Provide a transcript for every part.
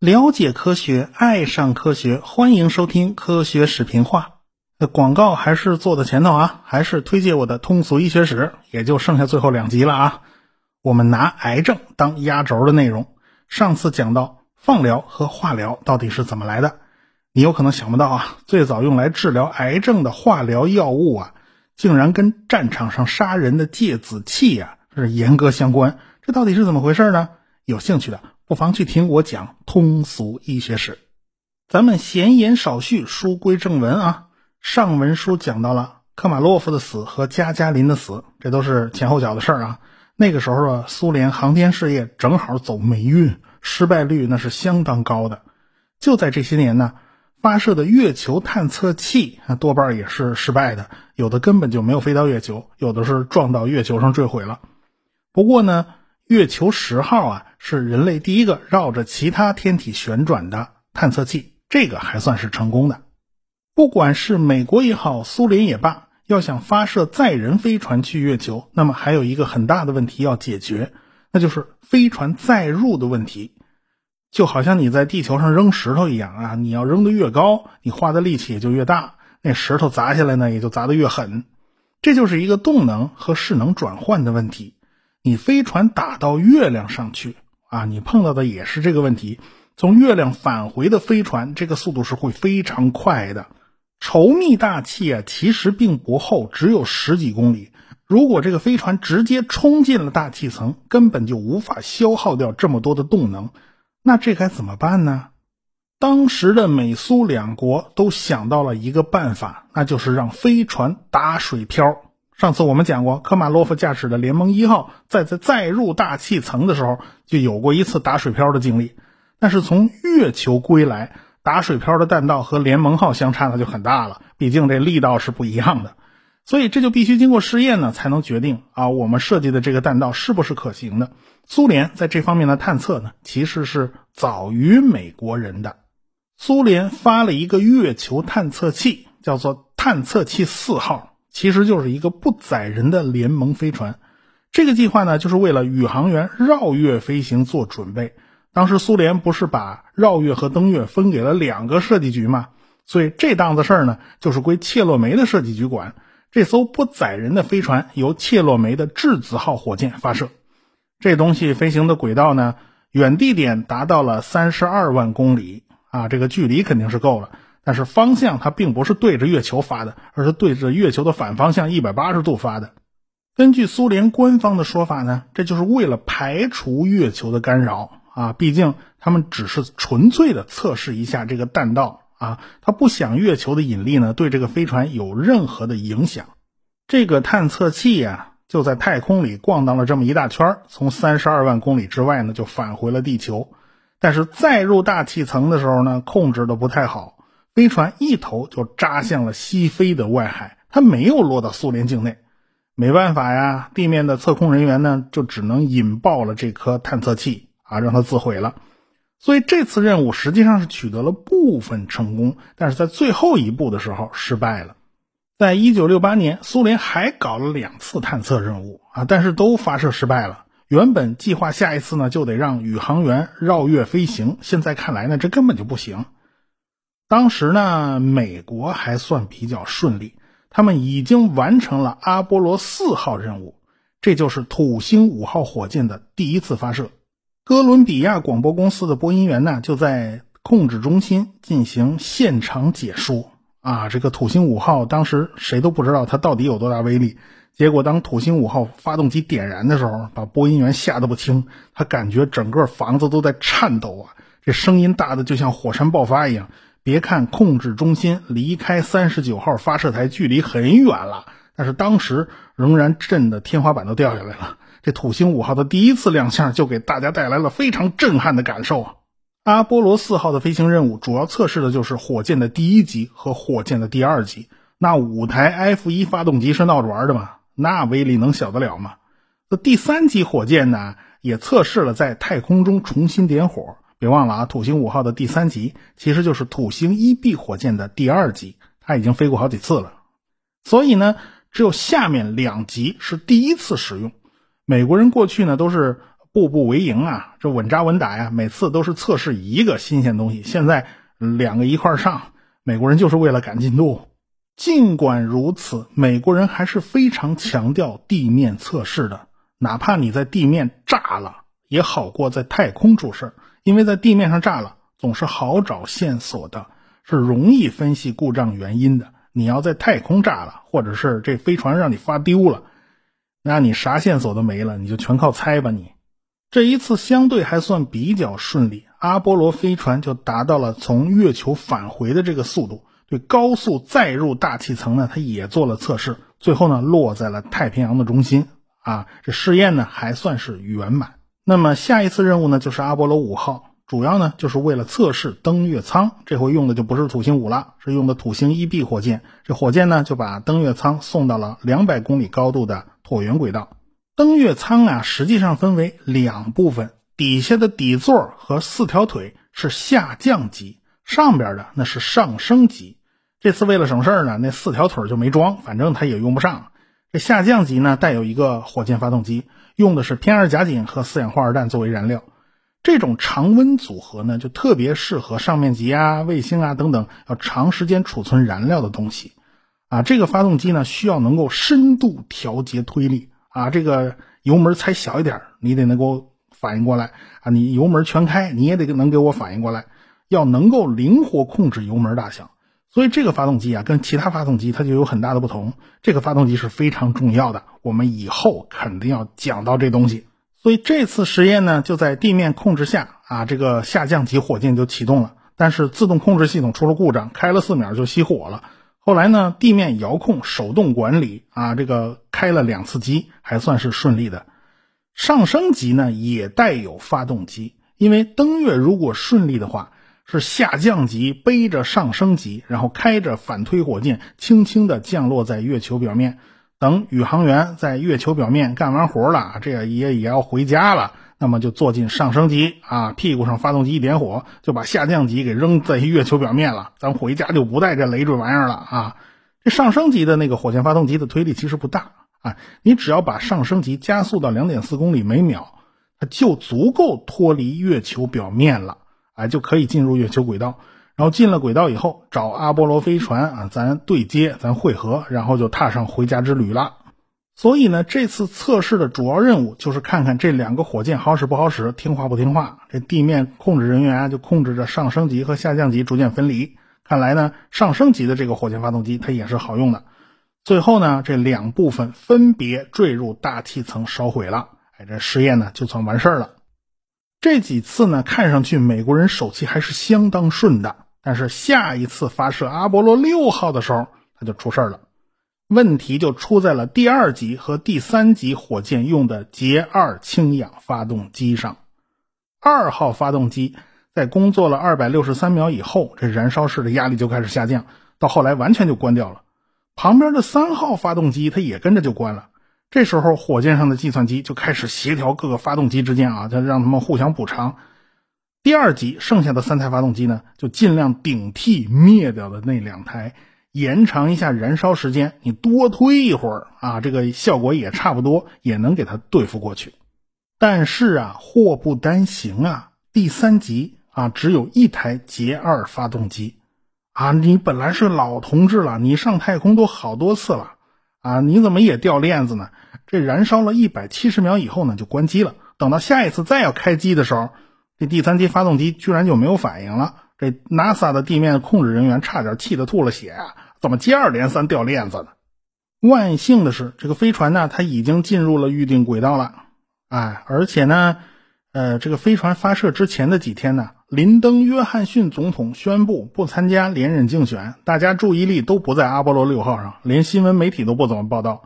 了解科学，爱上科学，欢迎收听科学视频化。广告还是做的前头啊，还是推荐我的通俗医学史，也就剩下最后两集了啊。我们拿癌症当压轴的内容。上次讲到放疗和化疗到底是怎么来的，你有可能想不到啊，最早用来治疗癌症的化疗药物啊，竟然跟战场上杀人的芥子气呀是严格相关。这到底是怎么回事呢？有兴趣的不妨去听我讲通俗医学史。咱们闲言少叙，书归正文啊。上文书讲到了科马洛夫的死和加加林的死，这都是前后脚的事儿啊。那个时候啊，苏联航天事业正好走霉运，失败率那是相当高的。就在这些年呢，发射的月球探测器啊，多半也是失败的，有的根本就没有飞到月球，有的是撞到月球上坠毁了。不过呢，月球十号啊，是人类第一个绕着其他天体旋转的探测器，这个还算是成功的。不管是美国也好，苏联也罢，要想发射载人飞船去月球，那么还有一个很大的问题要解决，那就是飞船载入的问题。就好像你在地球上扔石头一样啊，你要扔得越高，你花的力气也就越大，那石头砸下来呢，也就砸得越狠。这就是一个动能和势能转换的问题。你飞船打到月亮上去啊，你碰到的也是这个问题。从月亮返回的飞船，这个速度是会非常快的。稠密大气啊，其实并不厚，只有十几公里。如果这个飞船直接冲进了大气层，根本就无法消耗掉这么多的动能。那这该怎么办呢？当时的美苏两国都想到了一个办法，那就是让飞船打水漂。上次我们讲过，科马洛夫驾驶的联盟一号在在再入大气层的时候，就有过一次打水漂的经历。但是从月球归来。打水漂的弹道和联盟号相差的就很大了，毕竟这力道是不一样的，所以这就必须经过试验呢，才能决定啊，我们设计的这个弹道是不是可行的。苏联在这方面的探测呢，其实是早于美国人的。苏联发了一个月球探测器，叫做探测器四号，其实就是一个不载人的联盟飞船。这个计划呢，就是为了宇航员绕月飞行做准备。当时苏联不是把绕月和登月分给了两个设计局吗？所以这档子事儿呢，就是归切洛梅的设计局管。这艘不载人的飞船由切洛梅的质子号火箭发射，这东西飞行的轨道呢，远地点达到了三十二万公里啊，这个距离肯定是够了。但是方向它并不是对着月球发的，而是对着月球的反方向一百八十度发的。根据苏联官方的说法呢，这就是为了排除月球的干扰。啊，毕竟他们只是纯粹的测试一下这个弹道啊，他不想月球的引力呢对这个飞船有任何的影响。这个探测器呀就在太空里逛荡了这么一大圈，从三十二万公里之外呢就返回了地球。但是再入大气层的时候呢，控制的不太好，飞船一头就扎向了西非的外海，它没有落到苏联境内。没办法呀，地面的测控人员呢就只能引爆了这颗探测器。啊，让它自毁了，所以这次任务实际上是取得了部分成功，但是在最后一步的时候失败了。在一九六八年，苏联还搞了两次探测任务啊，但是都发射失败了。原本计划下一次呢，就得让宇航员绕月飞行，现在看来呢，这根本就不行。当时呢，美国还算比较顺利，他们已经完成了阿波罗四号任务，这就是土星五号火箭的第一次发射。哥伦比亚广播公司的播音员呢，就在控制中心进行现场解说啊。这个土星五号当时谁都不知道它到底有多大威力。结果当土星五号发动机点燃的时候，把播音员吓得不轻，他感觉整个房子都在颤抖啊，这声音大的就像火山爆发一样。别看控制中心离开三十九号发射台距离很远了，但是当时仍然震得天花板都掉下来了。这土星五号的第一次亮相就给大家带来了非常震撼的感受啊！阿波罗四号的飞行任务主要测试的就是火箭的第一级和火箭的第二级。那五台 F 一发动机是闹着玩的吗？那威力能小得了吗？那第三级火箭呢，也测试了在太空中重新点火。别忘了啊，土星五号的第三级其实就是土星一 B 火箭的第二级，它已经飞过好几次了。所以呢。只有下面两级是第一次使用。美国人过去呢都是步步为营啊，这稳扎稳打呀，每次都是测试一个新鲜东西。现在两个一块上，美国人就是为了赶进度。尽管如此，美国人还是非常强调地面测试的，哪怕你在地面炸了，也好过在太空出事因为在地面上炸了，总是好找线索的，是容易分析故障原因的。你要在太空炸了，或者是这飞船让你发丢了，那你啥线索都没了，你就全靠猜吧。你这一次相对还算比较顺利，阿波罗飞船就达到了从月球返回的这个速度。对高速载入大气层呢，它也做了测试，最后呢落在了太平洋的中心啊。这试验呢还算是圆满。那么下一次任务呢就是阿波罗五号，主要呢就是为了测试登月舱，这回用的就不是土星五了，是用的土星一 B 火箭。这火箭呢就把登月舱送到了两百公里高度的椭圆轨道。登月舱啊实际上分为两部分，底下的底座和四条腿是下降级，上边的那是上升级。这次为了省事儿呢，那四条腿就没装，反正它也用不上。这下降级呢，带有一个火箭发动机，用的是偏二甲肼和四氧化二氮作为燃料。这种常温组合呢，就特别适合上面级啊、卫星啊等等要长时间储存燃料的东西。啊，这个发动机呢，需要能够深度调节推力啊，这个油门踩小一点，你得能够反应过来啊，你油门全开，你也得能给我反应过来，要能够灵活控制油门大小。所以这个发动机啊，跟其他发动机它就有很大的不同。这个发动机是非常重要的，我们以后肯定要讲到这东西。所以这次实验呢，就在地面控制下啊，这个下降级火箭就启动了，但是自动控制系统出了故障，开了四秒就熄火了。后来呢，地面遥控手动管理啊，这个开了两次机，还算是顺利的。上升级呢也带有发动机，因为登月如果顺利的话。是下降级背着上升级，然后开着反推火箭，轻轻地降落在月球表面。等宇航员在月球表面干完活了，这也也要回家了，那么就坐进上升级啊，屁股上发动机一点火，就把下降级给扔在月球表面了。咱回家就不带这累赘玩意儿了啊！这上升级的那个火箭发动机的推力其实不大啊，你只要把上升级加速到两点四公里每秒，它就足够脱离月球表面了。哎，就可以进入月球轨道，然后进了轨道以后，找阿波罗飞船啊，咱对接，咱汇合，然后就踏上回家之旅了。所以呢，这次测试的主要任务就是看看这两个火箭好使不好使，听话不听话。这地面控制人员，就控制着上升级和下降级逐渐分离。看来呢，上升级的这个火箭发动机它也是好用的。最后呢，这两部分分别坠入大气层烧毁了。哎，这实验呢就算完事儿了。这几次呢，看上去美国人手气还是相当顺的。但是下一次发射阿波罗六号的时候，他就出事儿了。问题就出在了第二级和第三级火箭用的捷二氢氧发动机上。二号发动机在工作了二百六十三秒以后，这燃烧室的压力就开始下降，到后来完全就关掉了。旁边的三号发动机它也跟着就关了。这时候，火箭上的计算机就开始协调各个发动机之间啊，就让他们互相补偿。第二级剩下的三台发动机呢，就尽量顶替灭掉的那两台，延长一下燃烧时间。你多推一会儿啊，这个效果也差不多，也能给它对付过去。但是啊，祸不单行啊，第三级啊，只有一台捷二发动机啊，你本来是老同志了，你上太空都好多次了。啊，你怎么也掉链子呢？这燃烧了一百七十秒以后呢，就关机了。等到下一次再要开机的时候，这第三级发动机居然就没有反应了。这 NASA 的地面控制人员差点气得吐了血啊！怎么接二连三掉链子呢？万幸的是，这个飞船呢，它已经进入了预定轨道了。哎，而且呢。呃，这个飞船发射之前的几天呢，林登·约翰逊总统宣布不参加连任竞选，大家注意力都不在阿波罗六号上，连新闻媒体都不怎么报道。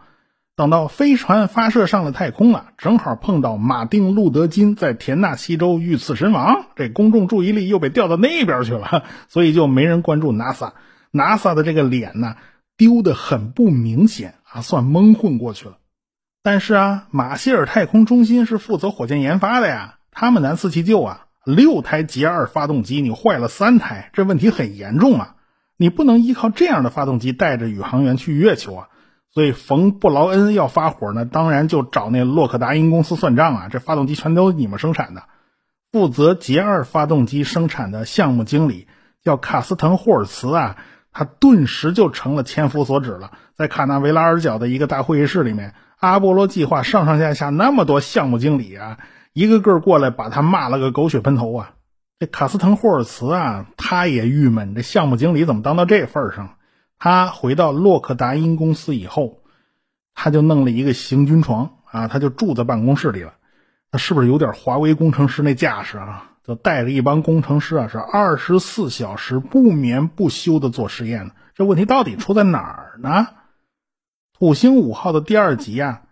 等到飞船发射上了太空了，正好碰到马丁·路德·金在田纳西州遇刺身亡，这公众注意力又被调到那边去了，所以就没人关注 NASA。NASA 的这个脸呢，丢的很不明显啊，算蒙混过去了。但是啊，马歇尔太空中心是负责火箭研发的呀。他们难辞其咎啊！六台捷二发动机，你坏了三台，这问题很严重啊！你不能依靠这样的发动机带着宇航员去月球啊！所以冯布劳恩要发火呢，当然就找那洛克达因公司算账啊，这发动机全都你们生产的。负责捷二发动机生产的项目经理叫卡斯滕霍尔茨啊，他顿时就成了千夫所指了。在卡纳维拉尔角的一个大会议室里面，阿波罗计划上上下下那么多项目经理啊，一个个过来把他骂了个狗血喷头啊。这卡斯滕霍尔茨啊，他也郁闷，这项目经理怎么当到这份上？他回到洛克达因公司以后，他就弄了一个行军床啊，他就住在办公室里了。他是不是有点华为工程师那架势啊？就带着一帮工程师啊，是二十四小时不眠不休的做实验。这问题到底出在哪儿呢？土星五号的第二级啊，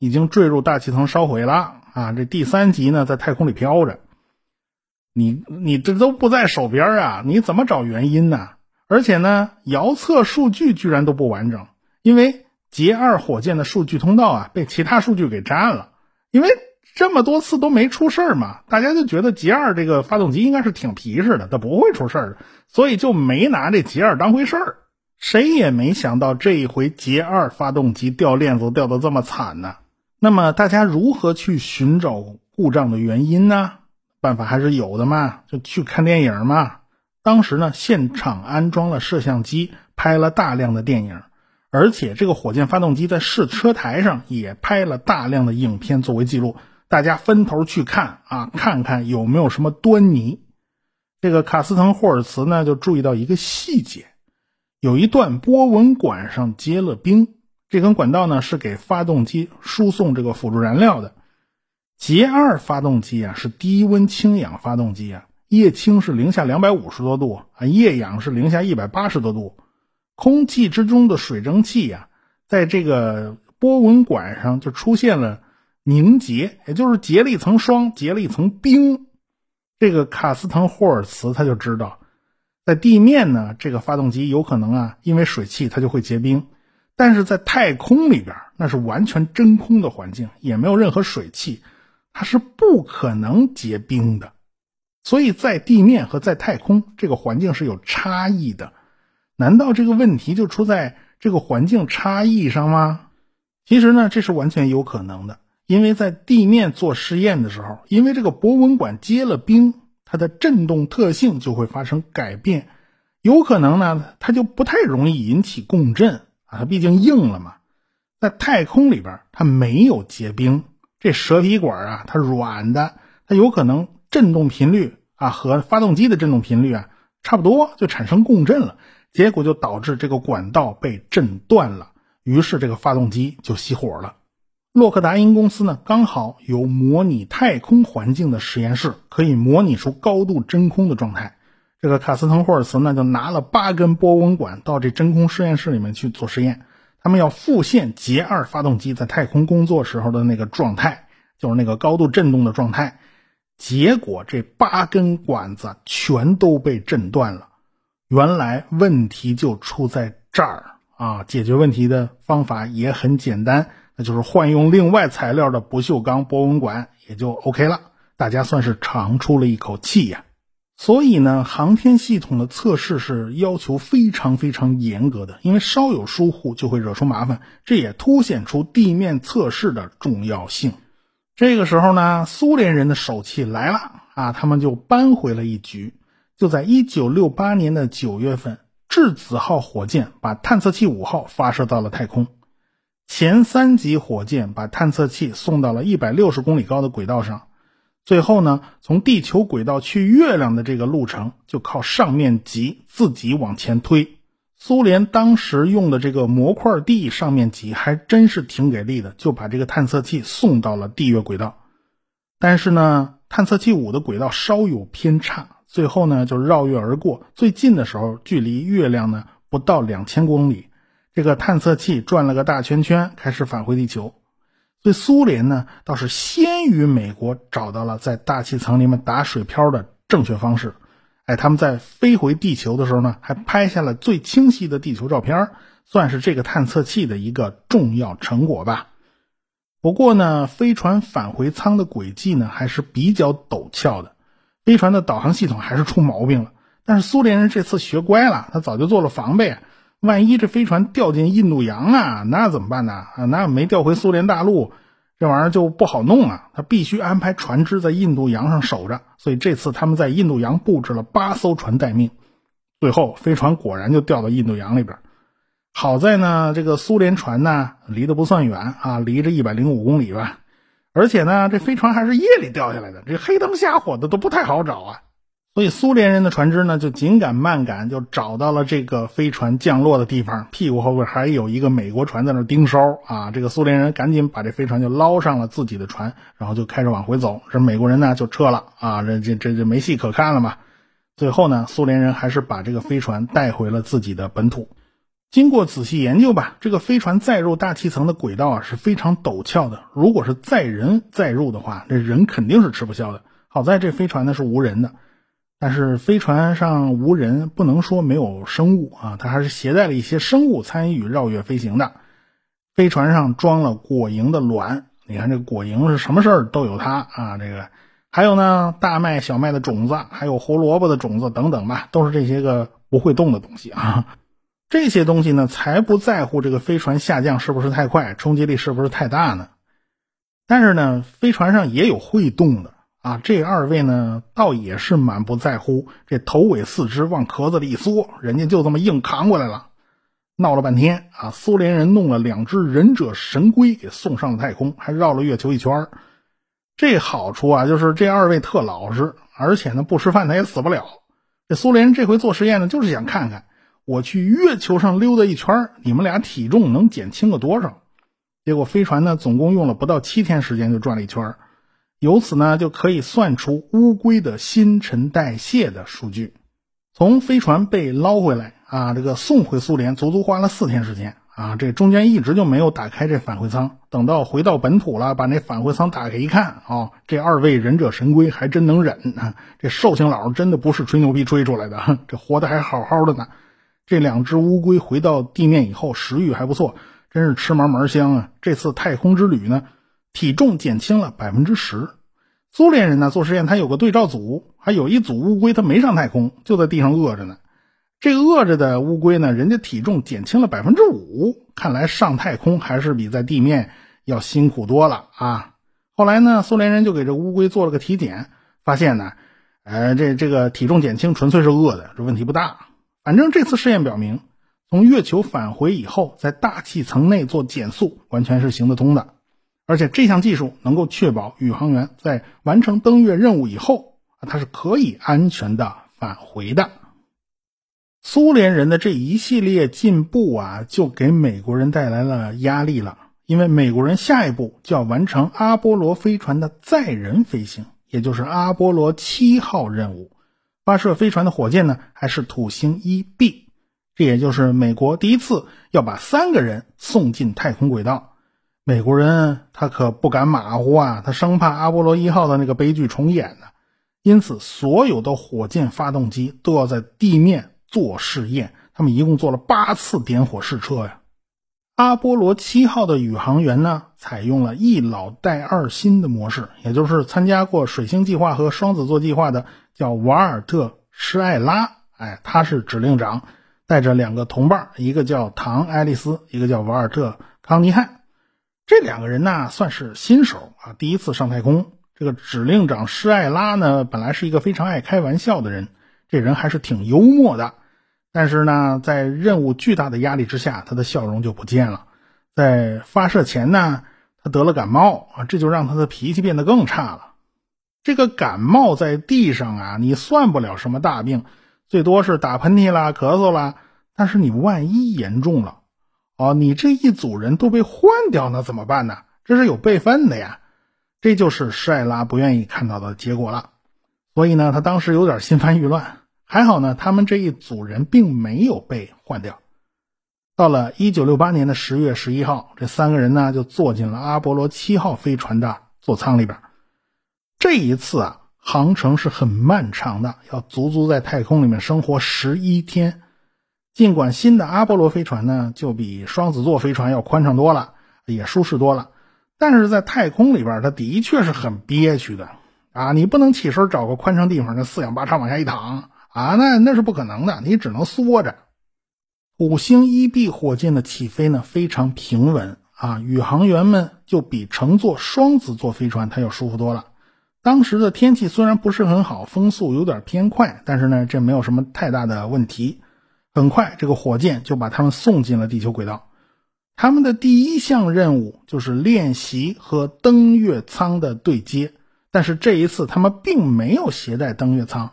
已经坠入大气层烧毁了啊。这第三级呢，在太空里飘着。你你这都不在手边啊，你怎么找原因呢？而且呢，遥测数据居然都不完整，因为捷二火箭的数据通道啊，被其他数据给占了，因为。这么多次都没出事儿嘛，大家就觉得捷二这个发动机应该是挺皮实的，它不会出事儿的，所以就没拿这捷二当回事儿。谁也没想到这一回捷二发动机掉链子掉的这么惨呢。那么大家如何去寻找故障的原因呢？办法还是有的嘛，就去看电影嘛。当时呢，现场安装了摄像机，拍了大量的电影。而且这个火箭发动机在试车台上也拍了大量的影片作为记录。大家分头去看啊，看看有没有什么端倪。这个卡斯滕霍尔茨呢，就注意到一个细节，有一段波纹管上结了冰。这根管道呢，是给发动机输送这个辅助燃料的。捷二发动机啊，是低温氢氧发动机啊，液氢是零下两百五十多度啊，液氧是零下一百八十多度。空气之中的水蒸气呀，在这个波纹管上就出现了。凝结，也就是结了一层霜，结了一层冰。这个卡斯滕霍尔茨他就知道，在地面呢，这个发动机有可能啊，因为水汽它就会结冰。但是在太空里边，那是完全真空的环境，也没有任何水汽，它是不可能结冰的。所以在地面和在太空这个环境是有差异的。难道这个问题就出在这个环境差异上吗？其实呢，这是完全有可能的。因为在地面做试验的时候，因为这个波纹管结了冰，它的振动特性就会发生改变，有可能呢，它就不太容易引起共振啊，它毕竟硬了嘛。在太空里边，它没有结冰，这蛇皮管啊，它软的，它有可能振动频率啊和发动机的振动频率啊差不多，就产生共振了，结果就导致这个管道被震断了，于是这个发动机就熄火了。洛克达因公司呢，刚好有模拟太空环境的实验室，可以模拟出高度真空的状态。这个卡斯滕霍尔茨呢，就拿了八根波纹管到这真空实验室里面去做实验。他们要复现捷二发动机在太空工作时候的那个状态，就是那个高度震动的状态。结果这八根管子全都被震断了。原来问题就出在这儿啊！解决问题的方法也很简单。那就是换用另外材料的不锈钢波纹管也就 OK 了，大家算是长出了一口气呀。所以呢，航天系统的测试是要求非常非常严格的，因为稍有疏忽就会惹出麻烦。这也凸显出地面测试的重要性。这个时候呢，苏联人的手气来了啊，他们就扳回了一局。就在1968年的9月份，质子号火箭把探测器五号发射到了太空。前三级火箭把探测器送到了一百六十公里高的轨道上，最后呢，从地球轨道去月亮的这个路程就靠上面级自己往前推。苏联当时用的这个模块地上面级还真是挺给力的，就把这个探测器送到了地月轨道。但是呢，探测器五的轨道稍有偏差，最后呢就绕月而过，最近的时候距离月亮呢不到两千公里。这个探测器转了个大圈圈，开始返回地球。所以苏联呢，倒是先于美国找到了在大气层里面打水漂的正确方式。哎，他们在飞回地球的时候呢，还拍下了最清晰的地球照片，算是这个探测器的一个重要成果吧。不过呢，飞船返回舱的轨迹呢，还是比较陡峭的，飞船的导航系统还是出毛病了。但是苏联人这次学乖了，他早就做了防备。万一这飞船掉进印度洋啊，那怎么办呢？啊，那没调回苏联大陆，这玩意儿就不好弄啊。他必须安排船只在印度洋上守着，所以这次他们在印度洋布置了八艘船待命。最后，飞船果然就掉到印度洋里边。好在呢，这个苏联船呢离得不算远啊，离着一百零五公里吧。而且呢，这飞船还是夜里掉下来的，这黑灯瞎火的都不太好找啊。所以苏联人的船只呢，就紧赶慢赶，就找到了这个飞船降落的地方。屁股后边还有一个美国船在那盯梢啊。这个苏联人赶紧把这飞船就捞上了自己的船，然后就开始往回走。这美国人呢就撤了啊，这这这就没戏可看了嘛。最后呢，苏联人还是把这个飞船带回了自己的本土。经过仔细研究吧，这个飞船载入大气层的轨道啊是非常陡峭的。如果是载人载入的话，这人肯定是吃不消的。好在这飞船呢是无人的。但是飞船上无人，不能说没有生物啊，它还是携带了一些生物参与绕月飞行的。飞船上装了果蝇的卵，你看这果蝇是什么事儿都有它啊。这个还有呢，大麦、小麦的种子，还有胡萝卜的种子等等吧，都是这些个不会动的东西啊。这些东西呢，才不在乎这个飞船下降是不是太快，冲击力是不是太大呢？但是呢，飞船上也有会动的。啊，这二位呢，倒也是满不在乎，这头尾四肢往壳子里一缩，人家就这么硬扛过来了。闹了半天啊，苏联人弄了两只忍者神龟给送上了太空，还绕了月球一圈这好处啊，就是这二位特老实，而且呢不吃饭他也死不了。这苏联人这回做实验呢，就是想看看我去月球上溜达一圈，你们俩体重能减轻个多少。结果飞船呢，总共用了不到七天时间就转了一圈由此呢，就可以算出乌龟的新陈代谢的数据。从飞船被捞回来啊，这个送回苏联，足足花了四天时间啊。这中间一直就没有打开这返回舱。等到回到本土了，把那返回舱打开一看啊，这二位忍者神龟还真能忍啊！这寿星佬真的不是吹牛逼吹出来的，这活的还好好的呢。这两只乌龟回到地面以后，食欲还不错，真是吃嘛嘛香啊！这次太空之旅呢？体重减轻了百分之十。苏联人呢做实验，他有个对照组，还有一组乌龟，他没上太空，就在地上饿着呢。这个饿着的乌龟呢，人家体重减轻了百分之五。看来上太空还是比在地面要辛苦多了啊。后来呢，苏联人就给这乌龟做了个体检，发现呢，呃，这这个体重减轻纯粹是饿的，这问题不大。反正这次试验表明，从月球返回以后，在大气层内做减速，完全是行得通的。而且这项技术能够确保宇航员在完成登月任务以后啊，他是可以安全的返回的。苏联人的这一系列进步啊，就给美国人带来了压力了，因为美国人下一步就要完成阿波罗飞船的载人飞行，也就是阿波罗七号任务。发射飞船的火箭呢，还是土星一 B，这也就是美国第一次要把三个人送进太空轨道。美国人他可不敢马虎啊，他生怕阿波罗一号的那个悲剧重演呢。因此，所有的火箭发动机都要在地面做试验。他们一共做了八次点火试车呀。阿波罗七号的宇航员呢，采用了一老带二新的模式，也就是参加过水星计划和双子座计划的叫瓦尔特·施艾拉，哎，他是指令长，带着两个同伴，一个叫唐·爱丽丝，一个叫瓦尔特·康尼汉。这两个人呢，算是新手啊，第一次上太空。这个指令长施艾拉呢，本来是一个非常爱开玩笑的人，这人还是挺幽默的。但是呢，在任务巨大的压力之下，他的笑容就不见了。在发射前呢，他得了感冒啊，这就让他的脾气变得更差了。这个感冒在地上啊，你算不了什么大病，最多是打喷嚏啦、咳嗽啦。但是你万一严重了。哦，你这一组人都被换掉，那怎么办呢？这是有备份的呀，这就是帅拉不愿意看到的结果了。所以呢，他当时有点心烦意乱。还好呢，他们这一组人并没有被换掉。到了一九六八年的十月十一号，这三个人呢就坐进了阿波罗七号飞船的座舱里边。这一次啊，航程是很漫长的，要足足在太空里面生活十一天。尽管新的阿波罗飞船呢，就比双子座飞船要宽敞多了，也舒适多了，但是在太空里边，它的确是很憋屈的啊！你不能起身找个宽敞地方，那四仰八叉往下一躺啊，那那是不可能的，你只能缩着。五星一 B 火箭的起飞呢非常平稳啊，宇航员们就比乘坐双子座飞船它要舒服多了。当时的天气虽然不是很好，风速有点偏快，但是呢，这没有什么太大的问题。很快，这个火箭就把他们送进了地球轨道。他们的第一项任务就是练习和登月舱的对接，但是这一次他们并没有携带登月舱，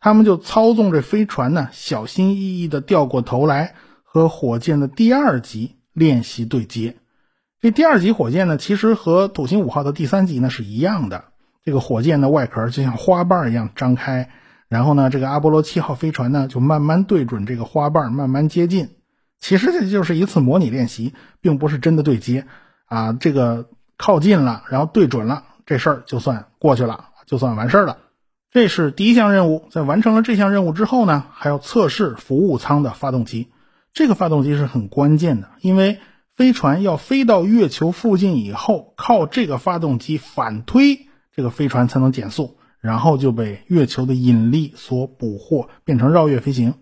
他们就操纵这飞船呢，小心翼翼地掉过头来和火箭的第二级练习对接。这第二级火箭呢，其实和土星五号的第三级呢是一样的。这个火箭的外壳就像花瓣一样张开，然后呢，这个阿波罗七号飞船呢就慢慢对准这个花瓣，慢慢接近。其实这就是一次模拟练习，并不是真的对接啊。这个靠近了，然后对准了，这事儿就算过去了，就算完事儿了。这是第一项任务。在完成了这项任务之后呢，还要测试服务舱的发动机。这个发动机是很关键的，因为飞船要飞到月球附近以后，靠这个发动机反推。这个飞船才能减速，然后就被月球的引力所捕获，变成绕月飞行。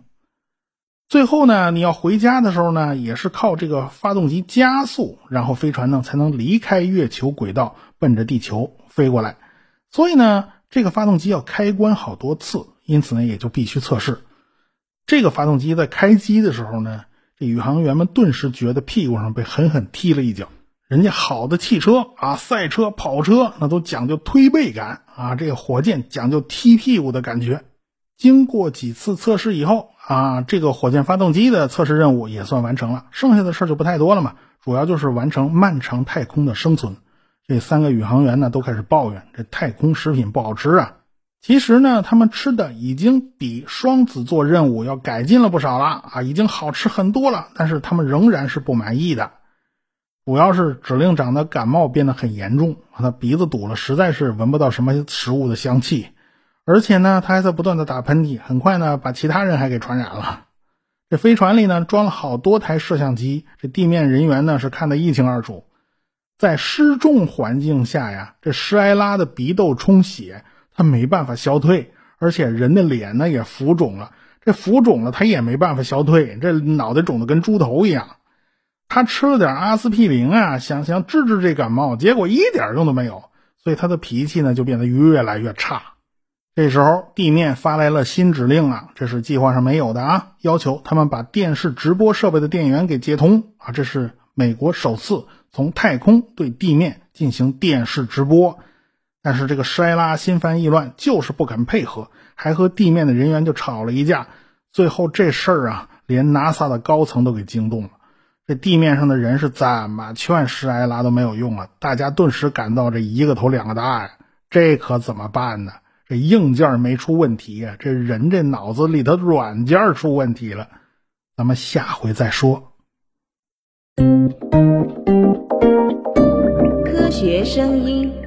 最后呢，你要回家的时候呢，也是靠这个发动机加速，然后飞船呢才能离开月球轨道，奔着地球飞过来。所以呢，这个发动机要开关好多次，因此呢，也就必须测试。这个发动机在开机的时候呢，这宇航员们顿时觉得屁股上被狠狠踢了一脚。人家好的汽车啊，赛车、跑车那都讲究推背感啊，这个火箭讲究踢屁股的感觉。经过几次测试以后啊，这个火箭发动机的测试任务也算完成了，剩下的事就不太多了嘛，主要就是完成漫长太空的生存。这三个宇航员呢都开始抱怨这太空食品不好吃啊。其实呢，他们吃的已经比双子座任务要改进了不少了啊，已经好吃很多了，但是他们仍然是不满意的。主要是指令长的感冒变得很严重，他鼻子堵了，实在是闻不到什么食物的香气，而且呢，他还在不断的打喷嚏，很快呢，把其他人还给传染了。这飞船里呢，装了好多台摄像机，这地面人员呢是看得一清二楚。在失重环境下呀，这施埃拉的鼻窦充血，他没办法消退，而且人的脸呢也浮肿了，这浮肿了他也没办法消退，这脑袋肿得跟猪头一样。他吃了点阿司匹林啊，想想治治这感冒，结果一点用都没有，所以他的脾气呢就变得越来越差。这时候地面发来了新指令啊，这是计划上没有的啊，要求他们把电视直播设备的电源给接通啊，这是美国首次从太空对地面进行电视直播。但是这个施埃拉心烦意乱，就是不肯配合，还和地面的人员就吵了一架。最后这事儿啊，连 NASA 的高层都给惊动了。这地面上的人是怎么劝施埃拉都没有用啊！大家顿时感到这一个头两个大呀，这可怎么办呢？这硬件没出问题呀，这人这脑子里的软件出问题了。咱们下回再说。科学声音。